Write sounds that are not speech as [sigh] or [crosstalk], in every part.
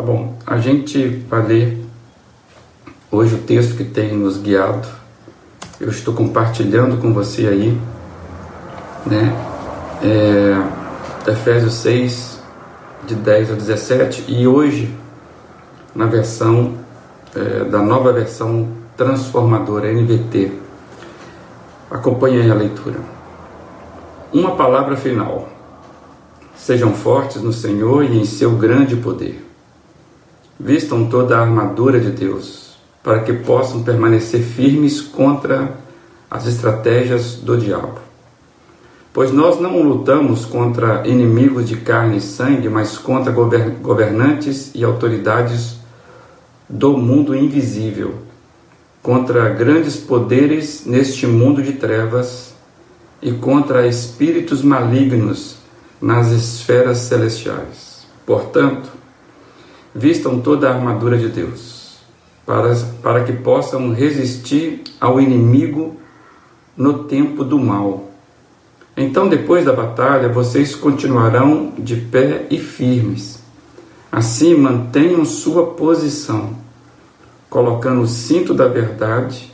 Tá bom, a gente vai ler hoje o texto que tem nos guiado. Eu estou compartilhando com você aí, né? É, Efésios 6, de 10 a 17, e hoje, na versão é, da nova versão transformadora NVT. Acompanhe aí a leitura. Uma palavra final. Sejam fortes no Senhor e em seu grande poder. Vistam toda a armadura de Deus, para que possam permanecer firmes contra as estratégias do diabo. Pois nós não lutamos contra inimigos de carne e sangue, mas contra governantes e autoridades do mundo invisível, contra grandes poderes neste mundo de trevas e contra espíritos malignos nas esferas celestiais. Portanto, vistam toda a armadura de Deus, para, para que possam resistir ao inimigo no tempo do mal. Então, depois da batalha, vocês continuarão de pé e firmes. Assim, mantenham sua posição, colocando o cinto da verdade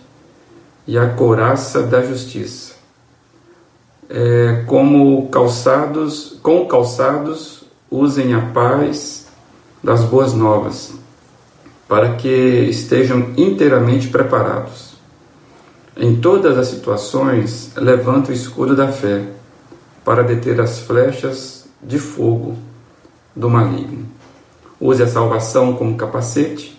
e a couraça da justiça é, como calçados, com calçados, usem a paz das boas novas, para que estejam inteiramente preparados. Em todas as situações, levante o escudo da fé, para deter as flechas de fogo do maligno. Use a salvação como capacete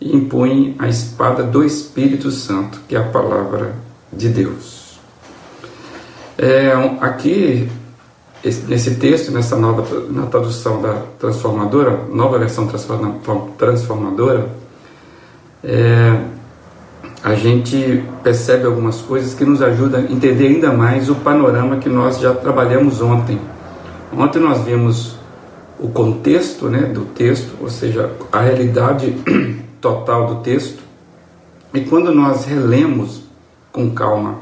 e impunhe a espada do Espírito Santo, que é a palavra de Deus. É, aqui, nesse texto, nessa nova na tradução da transformadora, nova versão transformadora, é, a gente percebe algumas coisas que nos ajudam a entender ainda mais o panorama que nós já trabalhamos ontem. Ontem nós vimos o contexto né, do texto, ou seja, a realidade [clears throat] total do texto. E quando nós relemos com calma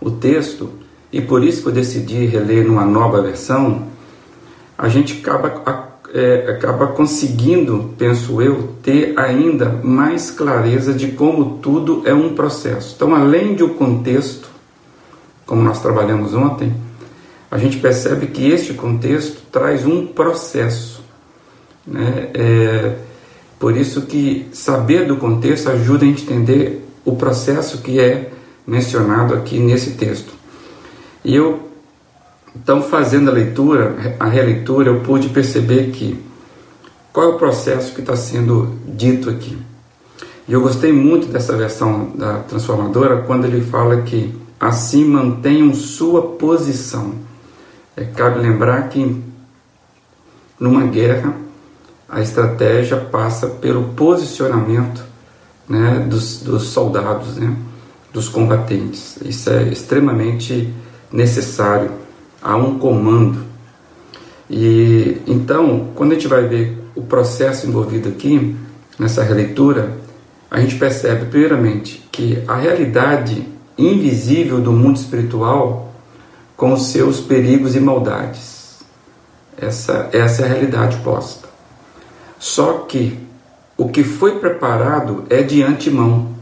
o texto, e por isso que eu decidi reler numa nova versão, a gente acaba, é, acaba conseguindo, penso eu, ter ainda mais clareza de como tudo é um processo. Então, além de o contexto, como nós trabalhamos ontem, a gente percebe que este contexto traz um processo. Né? É, por isso que saber do contexto ajuda a entender o processo que é mencionado aqui nesse texto. E eu, então, fazendo a leitura, a releitura, eu pude perceber que qual é o processo que está sendo dito aqui. E eu gostei muito dessa versão da transformadora quando ele fala que assim mantenham sua posição. É, cabe lembrar que numa guerra a estratégia passa pelo posicionamento né, dos, dos soldados, né, dos combatentes. Isso é extremamente necessário, a um comando. E então, quando a gente vai ver o processo envolvido aqui, nessa releitura, a gente percebe, primeiramente, que a realidade invisível do mundo espiritual, com seus perigos e maldades. Essa, essa é a realidade posta. Só que o que foi preparado é de antemão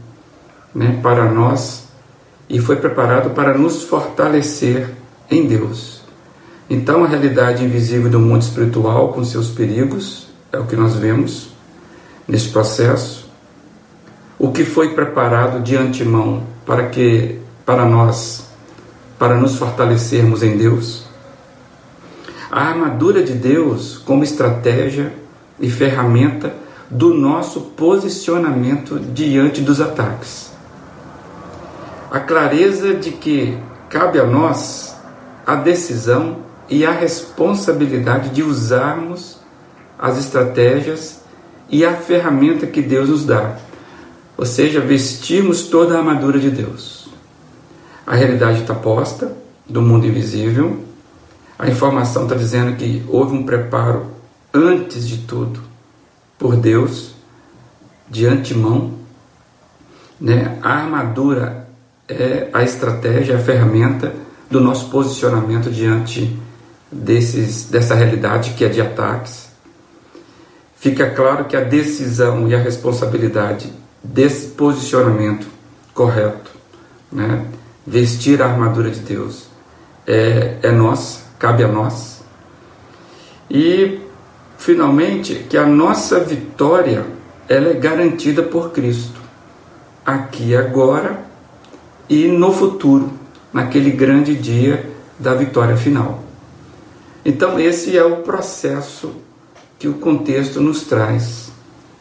né, para nós e foi preparado para nos fortalecer em Deus. Então, a realidade invisível do mundo espiritual, com seus perigos, é o que nós vemos nesse processo. O que foi preparado de antemão para que para nós, para nos fortalecermos em Deus. A armadura de Deus como estratégia e ferramenta do nosso posicionamento diante dos ataques a clareza de que cabe a nós a decisão e a responsabilidade de usarmos as estratégias e a ferramenta que Deus nos dá, ou seja, vestirmos toda a armadura de Deus. A realidade está posta do mundo invisível, a informação está dizendo que houve um preparo antes de tudo por Deus, de antemão. Né? A armadura é a estratégia, a ferramenta do nosso posicionamento diante desses, dessa realidade que é de ataques. fica claro que a decisão e a responsabilidade desse posicionamento correto, né? vestir a armadura de Deus, é, é nossa, cabe a nós. E, finalmente, que a nossa vitória ela é garantida por Cristo, aqui agora e no futuro, naquele grande dia da vitória final. Então, esse é o processo que o contexto nos traz.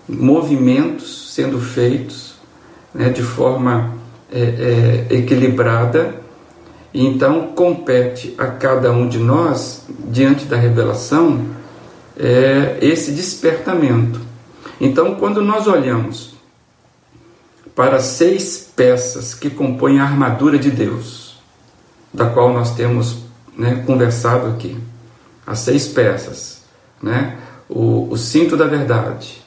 Movimentos sendo feitos né, de forma é, é, equilibrada, e então compete a cada um de nós, diante da revelação, é, esse despertamento. Então, quando nós olhamos para seis peças que compõem a armadura de Deus, da qual nós temos né, conversado aqui, as seis peças, né? o, o cinto da verdade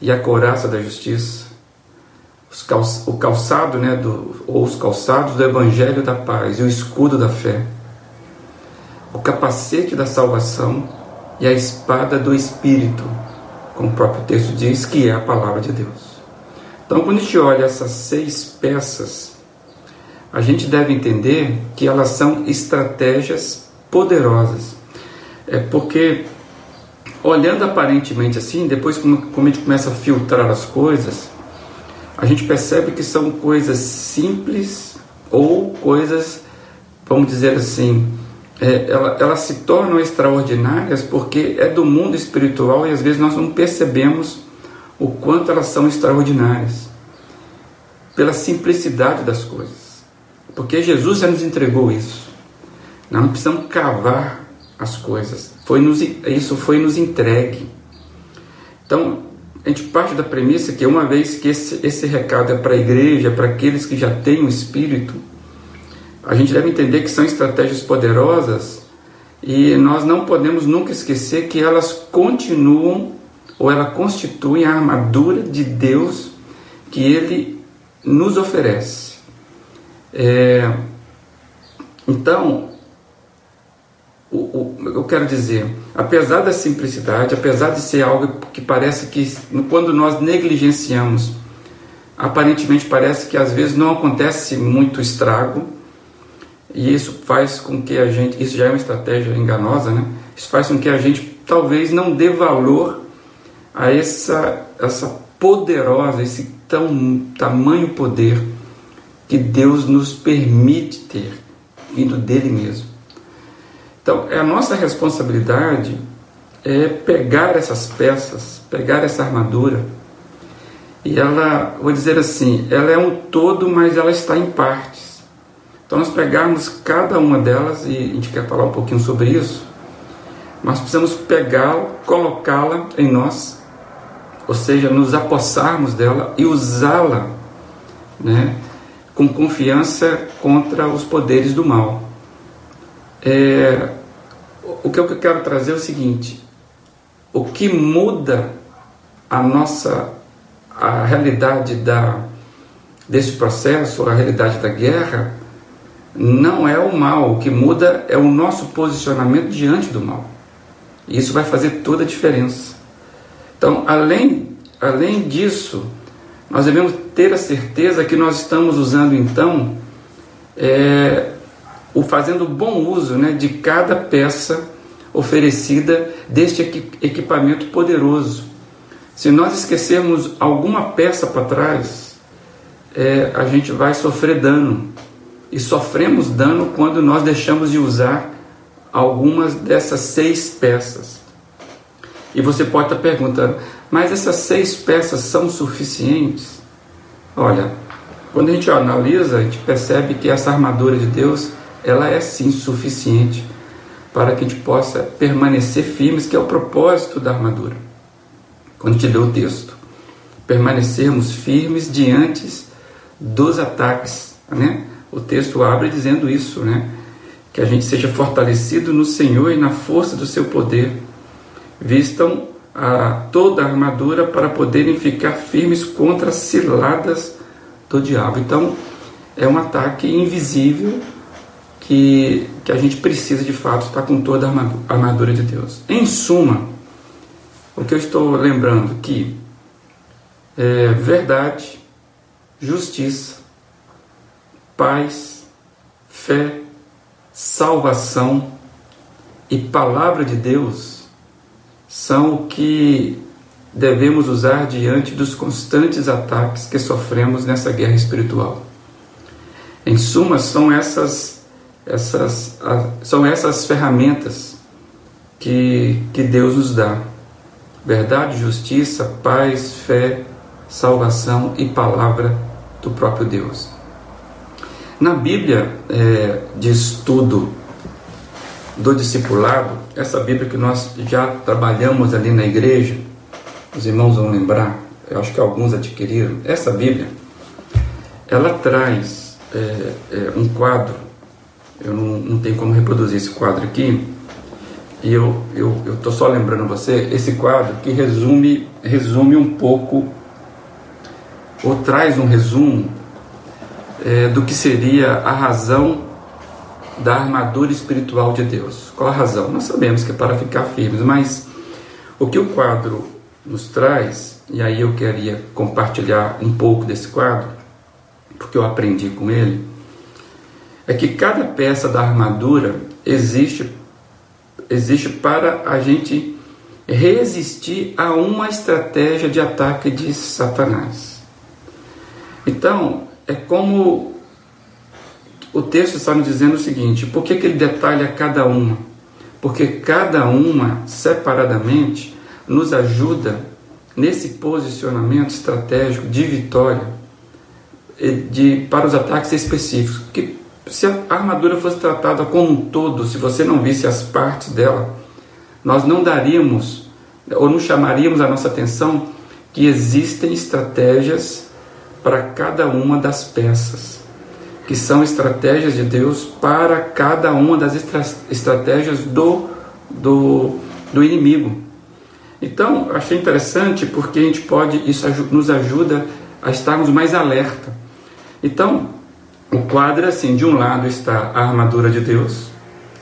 e a couraça da justiça, o calçado, né, do, ou os calçados do evangelho da paz e o escudo da fé, o capacete da salvação e a espada do espírito, como o próprio texto diz, que é a palavra de Deus. Então, quando a gente olha essas seis peças, a gente deve entender que elas são estratégias poderosas. É porque, olhando aparentemente assim, depois como, a gente começa a filtrar as coisas, a gente percebe que são coisas simples ou coisas, vamos dizer assim, é, elas ela se tornam extraordinárias porque é do mundo espiritual e às vezes nós não percebemos o quanto elas são extraordinárias pela simplicidade das coisas. Porque Jesus já nos entregou isso. Nós não precisamos cavar as coisas. Foi nos, isso foi nos entregue. Então, a gente parte da premissa que uma vez que esse, esse recado é para a igreja, para aqueles que já têm o Espírito, a gente deve entender que são estratégias poderosas e nós não podemos nunca esquecer que elas continuam ou ela constituem a armadura de Deus que Ele nos oferece. É, então, o, o, eu quero dizer, apesar da simplicidade, apesar de ser algo que parece que quando nós negligenciamos, aparentemente parece que às vezes não acontece muito estrago, e isso faz com que a gente, isso já é uma estratégia enganosa, né? Isso faz com que a gente talvez não dê valor a essa essa poderosa, esse tão tamanho poder que Deus nos permite ter vindo dele mesmo. Então, é a nossa responsabilidade é pegar essas peças, pegar essa armadura, e ela, vou dizer assim, ela é um todo, mas ela está em partes. Então, nós pegarmos cada uma delas, e a gente quer falar um pouquinho sobre isso, nós precisamos pegá-la, colocá-la em nós, ou seja, nos apossarmos dela e usá-la né, com confiança contra os poderes do mal. É, o que eu quero trazer é o seguinte: o que muda a nossa a realidade da desse processo, a realidade da guerra, não é o mal, o que muda é o nosso posicionamento diante do mal. E isso vai fazer toda a diferença. Então, além, além disso, nós devemos ter a certeza que nós estamos usando então é, o fazendo bom uso né, de cada peça oferecida deste equipamento poderoso. Se nós esquecermos alguma peça para trás, é, a gente vai sofrer dano. E sofremos dano quando nós deixamos de usar algumas dessas seis peças. E você pode estar perguntando, mas essas seis peças são suficientes? Olha, quando a gente analisa, a gente percebe que essa armadura de Deus ela é sim suficiente para que a gente possa permanecer firmes, que é o propósito da armadura. Quando te deu o texto, permanecermos firmes diante dos ataques, né? O texto abre dizendo isso, né? Que a gente seja fortalecido no Senhor e na força do seu poder. Vistam a, toda a armadura para poderem ficar firmes contra as ciladas do diabo. Então, é um ataque invisível que, que a gente precisa de fato estar com toda a armadura de Deus. Em suma, O que eu estou lembrando que é verdade, justiça, paz, fé, salvação e palavra de Deus são o que devemos usar diante dos constantes ataques que sofremos nessa guerra espiritual. Em suma, são essas, essas, são essas ferramentas que, que Deus nos dá: verdade, justiça, paz, fé, salvação e palavra do próprio Deus. Na Bíblia é, de estudo do discipulado, essa Bíblia que nós já trabalhamos ali na igreja, os irmãos vão lembrar, eu acho que alguns adquiriram, essa Bíblia, ela traz é, é, um quadro, eu não, não tenho como reproduzir esse quadro aqui, e eu estou só lembrando você, esse quadro que resume, resume um pouco, ou traz um resumo é, do que seria a razão da armadura espiritual de Deus. Qual a razão? Nós sabemos que é para ficar firmes, mas o que o quadro nos traz, e aí eu queria compartilhar um pouco desse quadro, porque eu aprendi com ele, é que cada peça da armadura existe, existe para a gente resistir a uma estratégia de ataque de Satanás. Então, é como o texto está nos dizendo o seguinte: por que, que ele detalha cada uma? Porque cada uma, separadamente, nos ajuda nesse posicionamento estratégico de vitória de, para os ataques específicos. Que se a armadura fosse tratada como um todo, se você não visse as partes dela, nós não daríamos ou não chamaríamos a nossa atenção que existem estratégias para cada uma das peças que são estratégias de Deus para cada uma das estra estratégias do, do, do inimigo. Então, achei interessante porque a gente pode, isso nos ajuda a estarmos mais alerta. Então, o quadro é assim: de um lado está a armadura de Deus,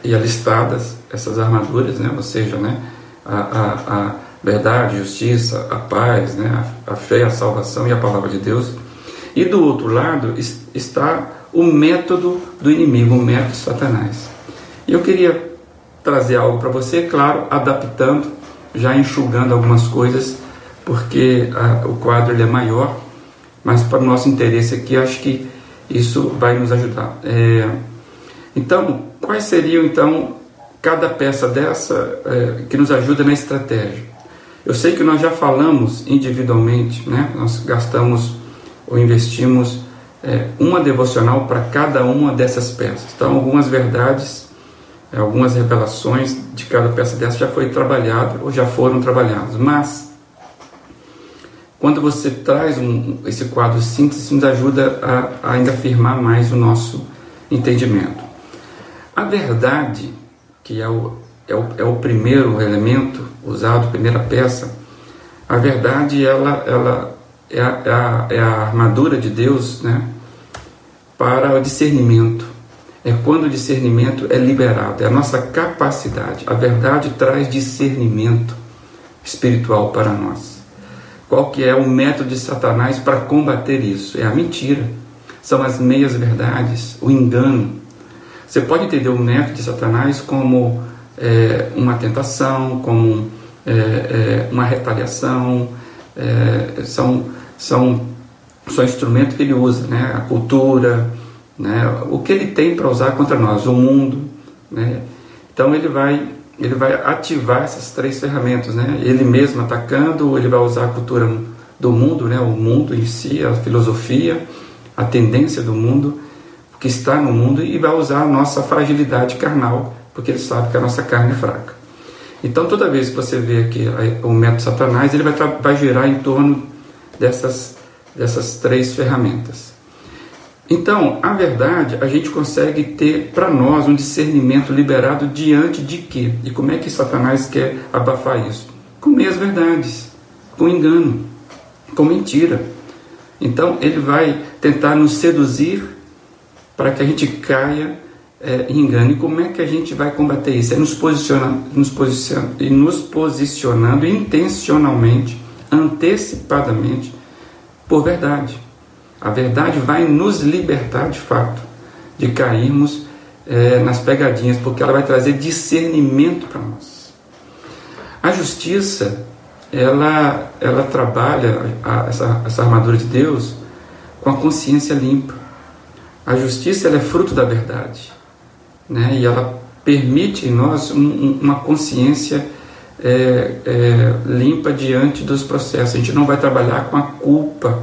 e listadas essas armaduras, né? ou seja, né? a, a, a verdade, justiça, a paz, né? a, a fé, a salvação e a palavra de Deus. E do outro lado está o método do inimigo, o método de Satanás. E eu queria trazer algo para você, claro, adaptando, já enxugando algumas coisas, porque a, o quadro ele é maior, mas para o nosso interesse aqui, acho que isso vai nos ajudar. É, então, quais seriam então cada peça dessa é, que nos ajuda na estratégia? Eu sei que nós já falamos individualmente, né? Nós gastamos ou investimos é, uma devocional para cada uma dessas peças. Então, algumas verdades, é, algumas revelações de cada peça dessa já foi trabalhada ou já foram trabalhadas. Mas, quando você traz um, esse quadro síntese, nos ajuda a, a ainda afirmar mais o nosso entendimento. A verdade, que é o, é o, é o primeiro elemento usado, primeira peça, a verdade ela, ela é, a, é, a, é a armadura de Deus, né? Para o discernimento. É quando o discernimento é liberado, é a nossa capacidade. A verdade traz discernimento espiritual para nós. Qual que é o método de Satanás para combater isso? É a mentira. São as meias verdades, o engano. Você pode entender o método de Satanás como é, uma tentação, como é, é, uma retaliação, é, são, são são instrumentos que ele usa, né? a cultura, né? o que ele tem para usar contra nós, o mundo. Né? Então ele vai, ele vai ativar essas três ferramentas, né? ele mesmo atacando, ele vai usar a cultura do mundo, né? o mundo em si, a filosofia, a tendência do mundo, que está no mundo, e vai usar a nossa fragilidade carnal, porque ele sabe que a nossa carne é fraca. Então toda vez que você vê aqui o método Satanás, ele vai, vai girar em torno dessas dessas três ferramentas. Então, a verdade, a gente consegue ter para nós um discernimento liberado diante de quê? E como é que Satanás quer abafar isso? Com meias verdades, com engano, com mentira. Então, ele vai tentar nos seduzir para que a gente caia é, engano. E como é que a gente vai combater isso? É nos, posiciona, nos, posiciona, nos posicionando intencionalmente, antecipadamente, por verdade. A verdade vai nos libertar de fato de cairmos é, nas pegadinhas, porque ela vai trazer discernimento para nós. A justiça, ela, ela trabalha a, essa, essa armadura de Deus com a consciência limpa. A justiça é fruto da verdade, né? E ela permite em nós um, um, uma consciência é, é, limpa diante dos processos. A gente não vai trabalhar com a culpa.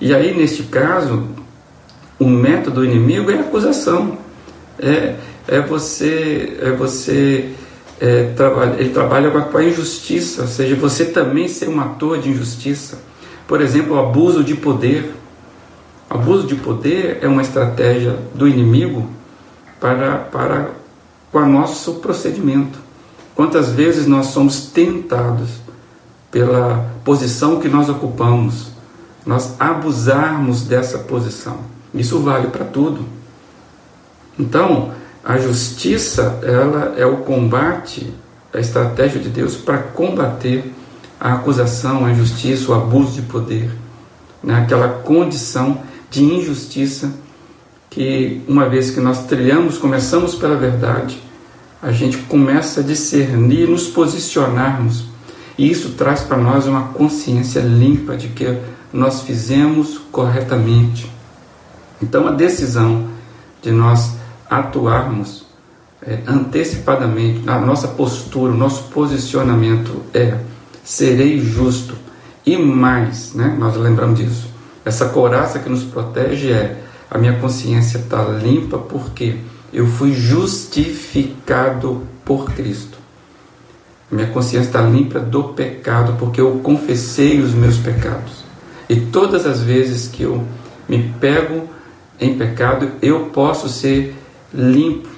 E aí, neste caso, o método inimigo é a acusação. É, é você, é você é, trabalha, ele trabalha com a injustiça, ou seja, você também ser um ator de injustiça. Por exemplo, o abuso de poder. O abuso de poder é uma estratégia do inimigo para, para com o nosso procedimento. Quantas vezes nós somos tentados pela posição que nós ocupamos, nós abusarmos dessa posição. Isso vale para tudo. Então, a justiça, ela é o combate, a estratégia de Deus para combater a acusação, a injustiça, o abuso de poder, né? aquela condição de injustiça que, uma vez que nós trilhamos, começamos pela verdade, a gente começa a discernir, nos posicionarmos, e isso traz para nós uma consciência limpa de que nós fizemos corretamente. Então, a decisão de nós atuarmos é, antecipadamente, a nossa postura, o nosso posicionamento é: serei justo. E mais, né, nós lembramos disso. Essa coraça que nos protege é: a minha consciência está limpa porque eu fui justificado por Cristo. Minha consciência está limpa do pecado porque eu confessei os meus pecados. E todas as vezes que eu me pego em pecado, eu posso ser limpo.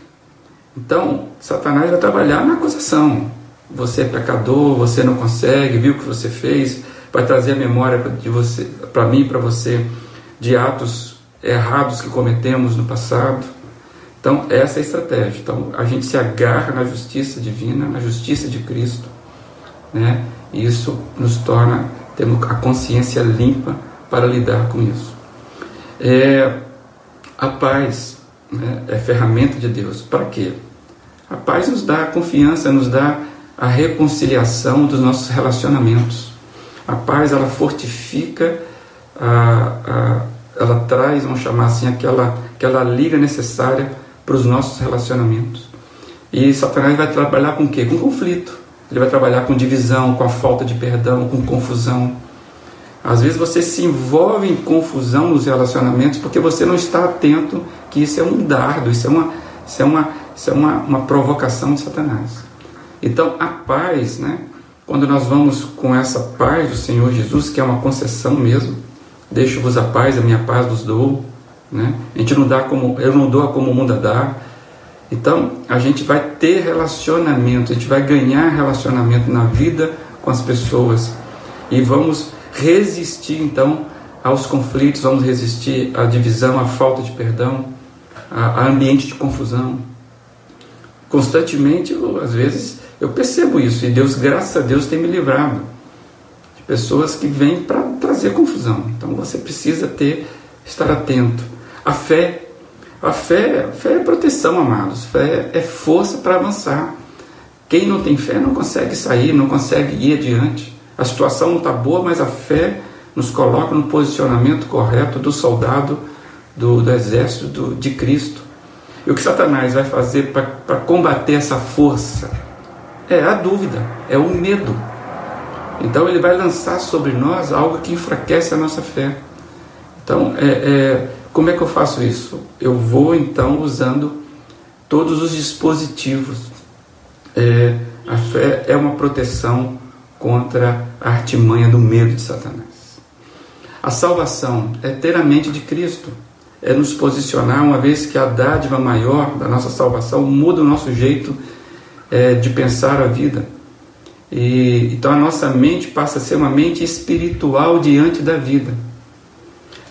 Então, Satanás vai trabalhar na acusação. Você é pecador, você não consegue, viu o que você fez, vai trazer a memória de você, para mim, para você, de atos errados que cometemos no passado. Então, essa é a estratégia. Então, a gente se agarra na justiça divina, na justiça de Cristo, né? E isso nos torna temos a consciência limpa para lidar com isso. É, a paz né, é ferramenta de Deus. Para quê? A paz nos dá a confiança, nos dá a reconciliação dos nossos relacionamentos. A paz ela fortifica, a, a, ela traz, vamos chamar assim, aquela, aquela liga necessária para os nossos relacionamentos. E Satanás vai trabalhar com o quê? Com conflito. Ele vai trabalhar com divisão, com a falta de perdão, com confusão. Às vezes você se envolve em confusão nos relacionamentos porque você não está atento que isso é um dardo, isso é uma, isso é uma, isso é uma, uma provocação de Satanás. Então a paz, né? Quando nós vamos com essa paz do Senhor Jesus, que é uma concessão mesmo, deixo-vos a paz, a minha paz vos dou, né? A gente não dá como eu não dou como o mundo dá. Então a gente vai ter relacionamento, a gente vai ganhar relacionamento na vida com as pessoas e vamos resistir então aos conflitos, vamos resistir à divisão, à falta de perdão, a, ambiente de confusão. Constantemente, eu, às vezes, eu percebo isso e Deus, graças a Deus, tem me livrado de pessoas que vêm para trazer confusão. Então você precisa ter, estar atento. A fé, a fé, a fé é proteção, amados. Fé é força para avançar. Quem não tem fé não consegue sair, não consegue ir adiante. A situação não está boa, mas a fé nos coloca no posicionamento correto do soldado do, do exército do, de Cristo. E o que Satanás vai fazer para combater essa força é a dúvida, é o medo. Então ele vai lançar sobre nós algo que enfraquece a nossa fé. Então, é, é, como é que eu faço isso? Eu vou então usando todos os dispositivos. É, a fé é uma proteção contra a artimanha do medo de Satanás. A salvação é inteiramente de Cristo. É nos posicionar, uma vez que a dádiva maior da nossa salvação muda o nosso jeito é, de pensar a vida. E, então a nossa mente passa a ser uma mente espiritual diante da vida.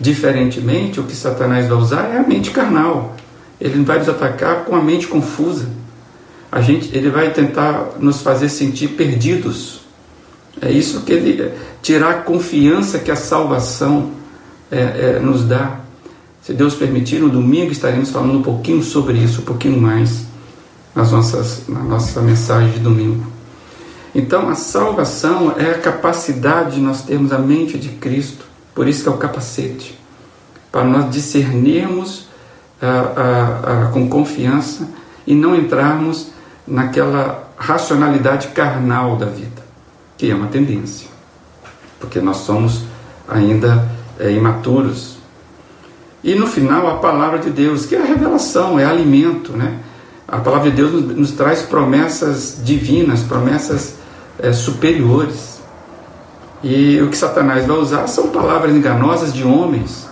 Diferentemente, o que Satanás vai usar é a mente carnal. ele vai nos atacar com a mente confusa. A gente, ele vai tentar nos fazer sentir perdidos. É isso que ele tirar a confiança que a salvação é, é, nos dá. Se Deus permitir, no domingo estaremos falando um pouquinho sobre isso, um pouquinho mais nas nossas, na nossa mensagem de domingo. Então, a salvação é a capacidade de nós termos a mente de Cristo, por isso que é o capacete, para nós discernirmos ah, ah, com confiança e não entrarmos naquela racionalidade carnal da vida, que é uma tendência, porque nós somos ainda é, imaturos. E no final, a palavra de Deus, que é a revelação, é alimento, né? A palavra de Deus nos, nos traz promessas divinas, promessas é, superiores. E o que Satanás vai usar são palavras enganosas de homens,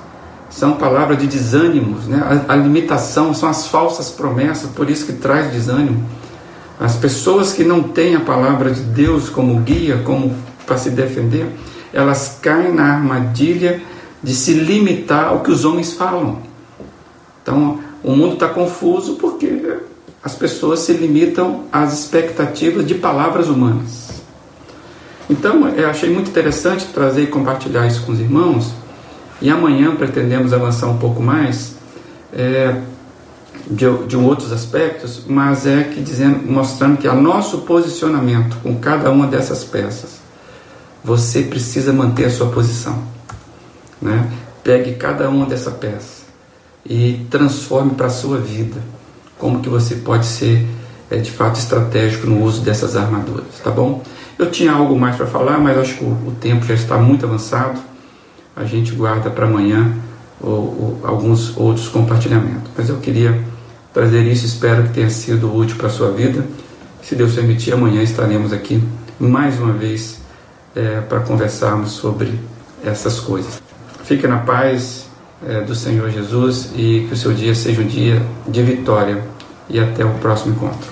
são palavras de desânimos, né? a, a limitação são as falsas promessas, por isso que traz desânimo. As pessoas que não têm a palavra de Deus como guia, como para se defender, elas caem na armadilha de se limitar ao que os homens falam. Então, o mundo está confuso porque as pessoas se limitam às expectativas de palavras humanas. Então, eu achei muito interessante trazer e compartilhar isso com os irmãos. E amanhã pretendemos avançar um pouco mais é, de, de outros aspectos, mas é que dizendo, mostrando que a nosso posicionamento com cada uma dessas peças, você precisa manter a sua posição. Né? Pegue cada uma dessa peça e transforme para a sua vida como que você pode ser é, de fato estratégico no uso dessas armaduras, tá bom? Eu tinha algo mais para falar, mas acho que o, tempo já está muito avançado. A gente guarda para amanhã alguns outros compartilhamentos. Mas eu queria trazer isso, espero que tenha sido útil para a sua vida. Se Deus permitir, amanhã estaremos aqui mais uma vez é, para conversarmos sobre essas coisas. Fique na paz é, do Senhor Jesus e que o seu dia seja um dia de vitória. E até o próximo encontro.